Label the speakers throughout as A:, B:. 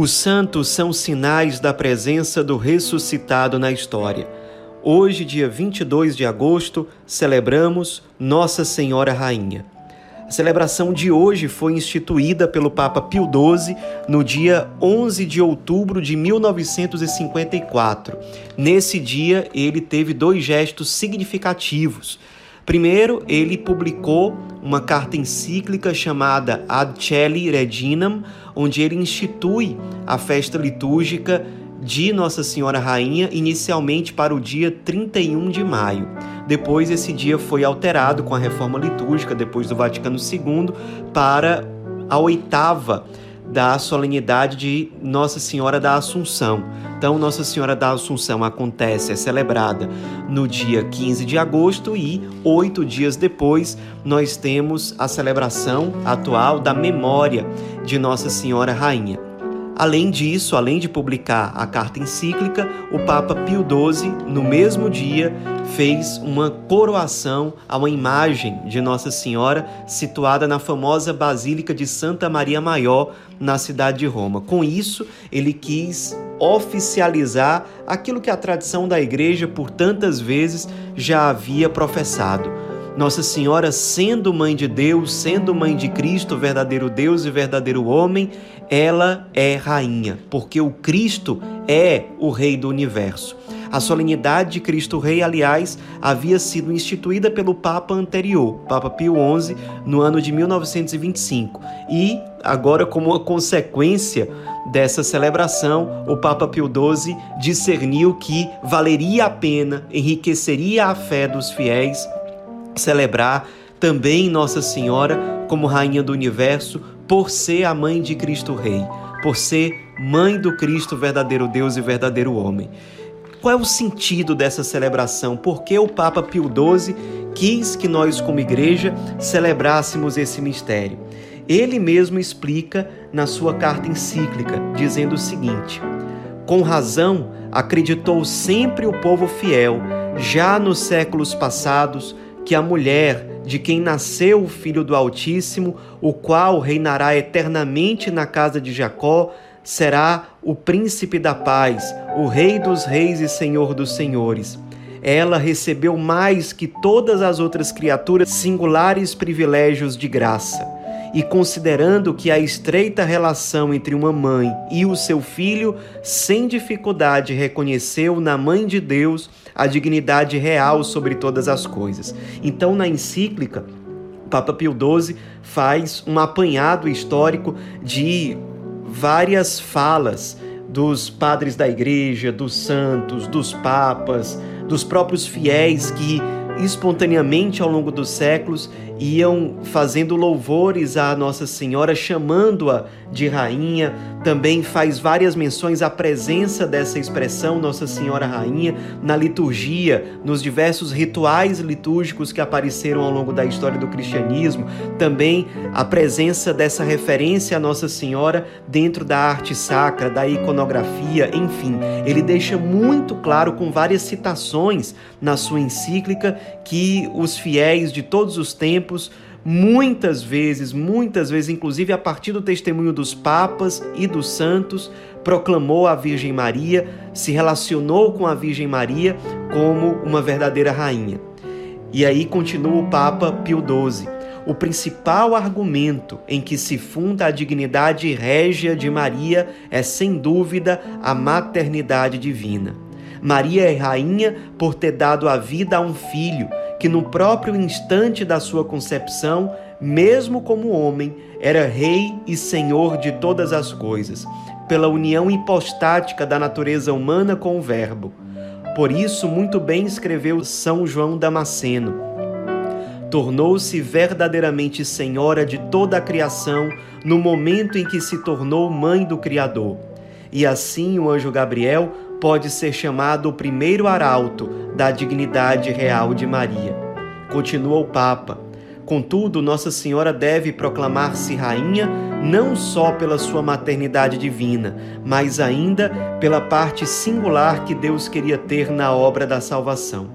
A: Os santos são sinais da presença do ressuscitado na história. Hoje, dia 22 de agosto, celebramos Nossa Senhora Rainha. A celebração de hoje foi instituída pelo Papa Pio XII no dia 11 de outubro de 1954. Nesse dia, ele teve dois gestos significativos. Primeiro, ele publicou uma carta encíclica chamada Ad Celi Reginam, onde ele institui a festa litúrgica de Nossa Senhora Rainha, inicialmente para o dia 31 de maio. Depois, esse dia foi alterado com a reforma litúrgica, depois do Vaticano II, para a oitava da solenidade de Nossa Senhora da Assunção. Então, Nossa Senhora da Assunção acontece, é celebrada no dia 15 de agosto e oito dias depois nós temos a celebração atual da memória de Nossa Senhora Rainha. Além disso, além de publicar a carta encíclica, o Papa Pio XII, no mesmo dia, fez uma coroação a uma imagem de Nossa Senhora situada na famosa Basílica de Santa Maria Maior, na cidade de Roma. Com isso, ele quis oficializar aquilo que a tradição da igreja por tantas vezes já havia professado nossa Senhora, sendo mãe de Deus, sendo mãe de Cristo, verdadeiro Deus e verdadeiro homem, ela é rainha, porque o Cristo é o Rei do universo. A solenidade de Cristo Rei, aliás, havia sido instituída pelo Papa anterior, Papa Pio XI, no ano de 1925. E agora, como uma consequência dessa celebração, o Papa Pio XII discerniu que valeria a pena, enriqueceria a fé dos fiéis celebrar também Nossa Senhora como Rainha do Universo, por ser a mãe de Cristo Rei, por ser mãe do Cristo, verdadeiro Deus e verdadeiro homem. Qual é o sentido dessa celebração? Por que o Papa Pio XII quis que nós, como igreja, celebrássemos esse mistério? Ele mesmo explica na sua carta encíclica, dizendo o seguinte: Com razão, acreditou sempre o povo fiel, já nos séculos passados, que a mulher de quem nasceu o Filho do Altíssimo, o qual reinará eternamente na casa de Jacó, será o príncipe da paz, o rei dos reis e senhor dos senhores. Ela recebeu mais que todas as outras criaturas singulares privilégios de graça. E considerando que a estreita relação entre uma mãe e o seu filho, sem dificuldade reconheceu na mãe de Deus a dignidade real sobre todas as coisas. Então, na encíclica, Papa Pio XII faz um apanhado histórico de várias falas dos padres da igreja, dos santos, dos papas, dos próprios fiéis que espontaneamente ao longo dos séculos iam fazendo louvores à Nossa Senhora, chamando-a de rainha. Também faz várias menções à presença dessa expressão Nossa Senhora Rainha na liturgia, nos diversos rituais litúrgicos que apareceram ao longo da história do cristianismo. Também a presença dessa referência à Nossa Senhora dentro da arte sacra, da iconografia, enfim, ele deixa muito claro com várias citações na sua encíclica que os fiéis de todos os tempos, muitas vezes, muitas vezes, inclusive a partir do testemunho dos papas e dos santos, proclamou a Virgem Maria, se relacionou com a Virgem Maria como uma verdadeira rainha. E aí continua o Papa Pio XII. O principal argumento em que se funda a dignidade régia de Maria é, sem dúvida, a maternidade divina. Maria é rainha por ter dado a vida a um filho que, no próprio instante da sua concepção, mesmo como homem, era rei e senhor de todas as coisas, pela união hipostática da natureza humana com o Verbo. Por isso, muito bem escreveu São João Damasceno. Tornou-se verdadeiramente senhora de toda a criação no momento em que se tornou mãe do Criador. E assim o anjo Gabriel pode ser chamado o primeiro arauto da dignidade real de Maria. Continua o Papa. Contudo, Nossa Senhora deve proclamar-se rainha não só pela sua maternidade divina, mas ainda pela parte singular que Deus queria ter na obra da salvação.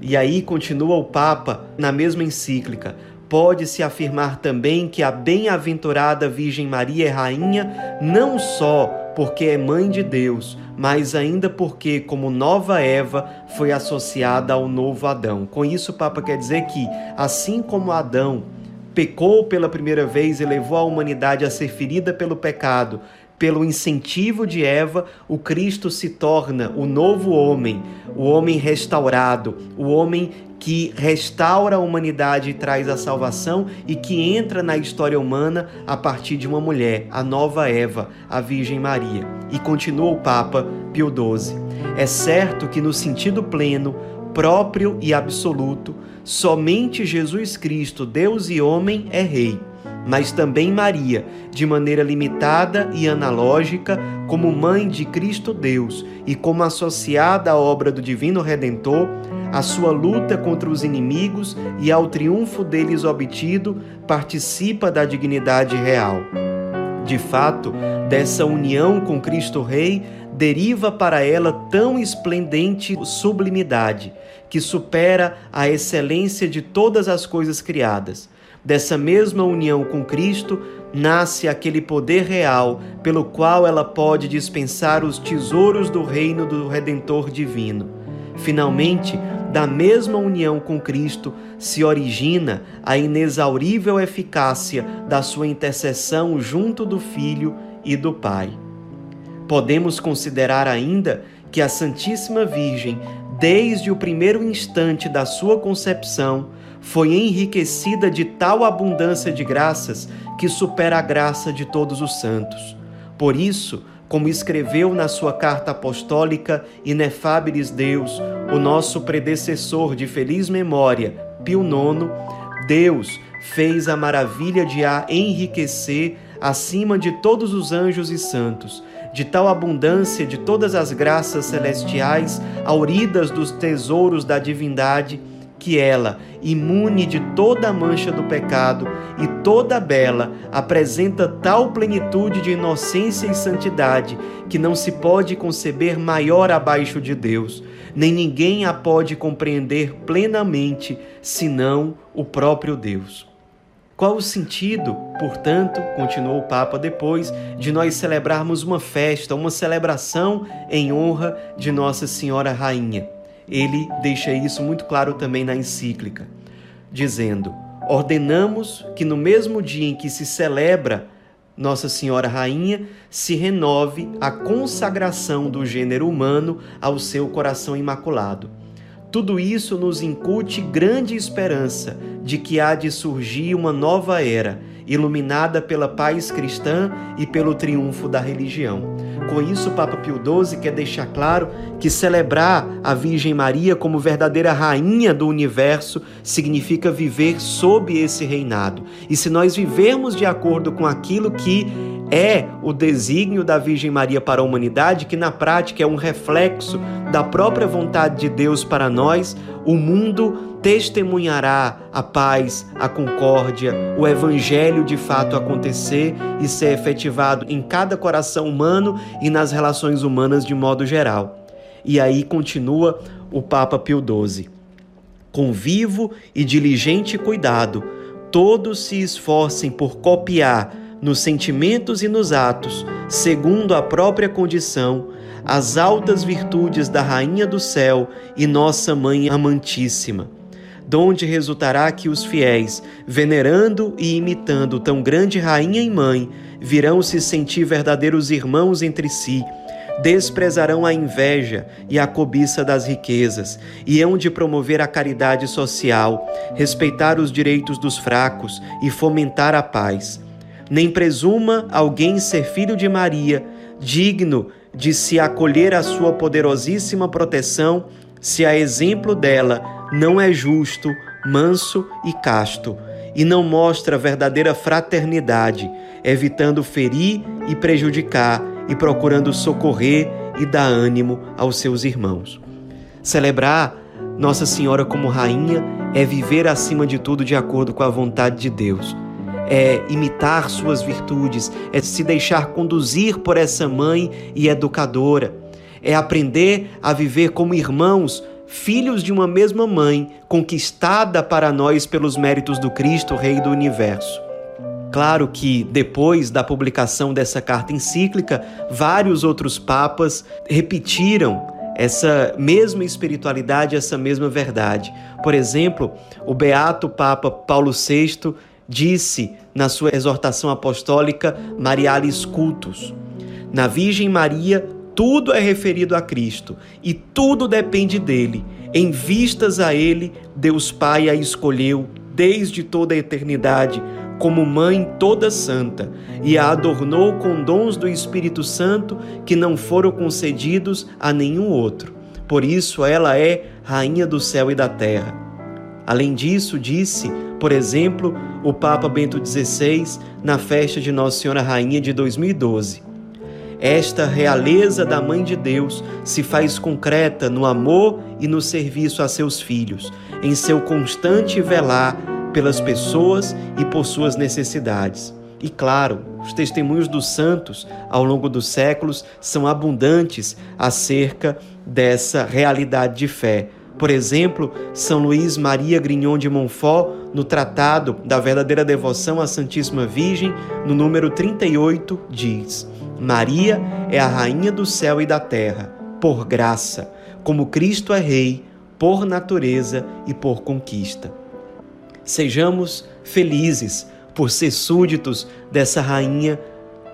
A: E aí continua o Papa na mesma encíclica: pode-se afirmar também que a bem-aventurada Virgem Maria é rainha não só porque é mãe de Deus, mas ainda porque, como nova Eva, foi associada ao novo Adão. Com isso, o Papa quer dizer que, assim como Adão pecou pela primeira vez e levou a humanidade a ser ferida pelo pecado, pelo incentivo de Eva, o Cristo se torna o novo homem, o homem restaurado, o homem que restaura a humanidade e traz a salvação e que entra na história humana a partir de uma mulher, a nova Eva, a Virgem Maria. E continua o Papa Pio XII. É certo que, no sentido pleno, próprio e absoluto, somente Jesus Cristo, Deus e homem, é Rei mas também Maria, de maneira limitada e analógica, como mãe de Cristo Deus e como associada à obra do Divino Redentor, a sua luta contra os inimigos e ao triunfo deles obtido, participa da dignidade real. De fato, dessa união com Cristo Rei, deriva para ela tão esplendente sublimidade, que supera a excelência de todas as coisas criadas Dessa mesma união com Cristo nasce aquele poder real pelo qual ela pode dispensar os tesouros do reino do Redentor divino. Finalmente, da mesma união com Cristo se origina a inexaurível eficácia da sua intercessão junto do Filho e do Pai. Podemos considerar ainda que a Santíssima Virgem, desde o primeiro instante da sua concepção, foi enriquecida de tal abundância de graças que supera a graça de todos os santos. Por isso, como escreveu na sua carta apostólica Inefabilis Deus, o nosso predecessor de feliz memória, Pio IX, Deus fez a maravilha de a enriquecer acima de todos os anjos e santos, de tal abundância de todas as graças celestiais, auridas dos tesouros da divindade, que ela, imune de toda mancha do pecado e toda bela, apresenta tal plenitude de inocência e santidade que não se pode conceber maior abaixo de Deus, nem ninguém a pode compreender plenamente, senão o próprio Deus. Qual o sentido, portanto, continuou o Papa depois, de nós celebrarmos uma festa, uma celebração em honra de Nossa Senhora Rainha? Ele deixa isso muito claro também na encíclica, dizendo: ordenamos que no mesmo dia em que se celebra Nossa Senhora Rainha, se renove a consagração do gênero humano ao seu coração imaculado. Tudo isso nos incute grande esperança de que há de surgir uma nova era, iluminada pela paz cristã e pelo triunfo da religião. Com isso, o Papa Pio XII quer deixar claro que celebrar a Virgem Maria como verdadeira rainha do universo significa viver sob esse reinado. E se nós vivermos de acordo com aquilo que é o desígnio da Virgem Maria para a humanidade, que na prática é um reflexo da própria vontade de Deus para nós, o mundo testemunhará a paz, a concórdia, o evangelho de fato acontecer e ser efetivado em cada coração humano e nas relações humanas de modo geral. E aí continua o Papa Pio XII. Com vivo e diligente cuidado, todos se esforcem por copiar nos sentimentos e nos atos, segundo a própria condição, as altas virtudes da Rainha do Céu e Nossa Mãe Amantíssima donde resultará que os fiéis, venerando e imitando tão grande rainha e mãe, virão se sentir verdadeiros irmãos entre si, desprezarão a inveja e a cobiça das riquezas, e hão de promover a caridade social, respeitar os direitos dos fracos e fomentar a paz. Nem presuma alguém ser filho de Maria, digno de se acolher à sua poderosíssima proteção, se a exemplo dela não é justo, manso e casto, e não mostra verdadeira fraternidade, evitando ferir e prejudicar e procurando socorrer e dar ânimo aos seus irmãos. Celebrar Nossa Senhora como rainha é viver acima de tudo de acordo com a vontade de Deus. É imitar suas virtudes, é se deixar conduzir por essa mãe e educadora, é aprender a viver como irmãos filhos de uma mesma mãe, conquistada para nós pelos méritos do Cristo, Rei do Universo. Claro que depois da publicação dessa carta encíclica, vários outros papas repetiram essa mesma espiritualidade, essa mesma verdade. Por exemplo, o beato Papa Paulo VI disse na sua exortação apostólica Marialis Cultus: Na Virgem Maria tudo é referido a Cristo e tudo depende dele. Em vistas a ele, Deus Pai a escolheu desde toda a eternidade como mãe toda santa e a adornou com dons do Espírito Santo que não foram concedidos a nenhum outro. Por isso ela é rainha do céu e da terra. Além disso, disse, por exemplo, o Papa Bento XVI na festa de Nossa Senhora Rainha de 2012. Esta realeza da Mãe de Deus se faz concreta no amor e no serviço a seus filhos, em seu constante velar pelas pessoas e por suas necessidades. E claro, os testemunhos dos santos ao longo dos séculos são abundantes acerca dessa realidade de fé. Por exemplo, São Luís Maria Grignon de Montfort, no Tratado da Verdadeira Devoção à Santíssima Virgem, no número 38, diz: Maria é a rainha do céu e da terra, por graça, como Cristo é rei, por natureza e por conquista. Sejamos felizes por ser súditos dessa rainha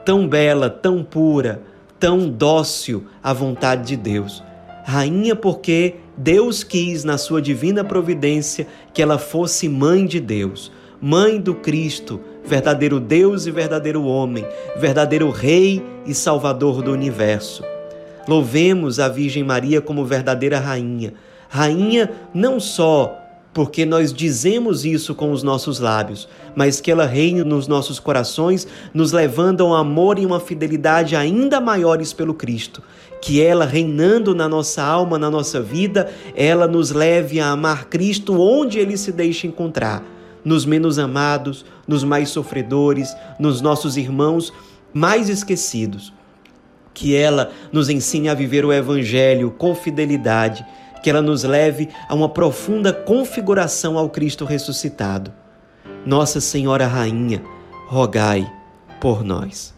A: tão bela, tão pura, tão dócil à vontade de Deus. Rainha porque Deus quis, na sua divina providência, que ela fosse mãe de Deus, mãe do Cristo, verdadeiro Deus e verdadeiro homem, verdadeiro Rei e Salvador do universo. Louvemos a Virgem Maria como verdadeira rainha, rainha não só porque nós dizemos isso com os nossos lábios, mas que ela reine nos nossos corações, nos levando a um amor e uma fidelidade ainda maiores pelo Cristo. Que ela, reinando na nossa alma, na nossa vida, ela nos leve a amar Cristo onde ele se deixa encontrar, nos menos amados, nos mais sofredores, nos nossos irmãos mais esquecidos. Que ela nos ensine a viver o Evangelho com fidelidade que ela nos leve a uma profunda configuração ao Cristo ressuscitado. Nossa Senhora Rainha, rogai por nós.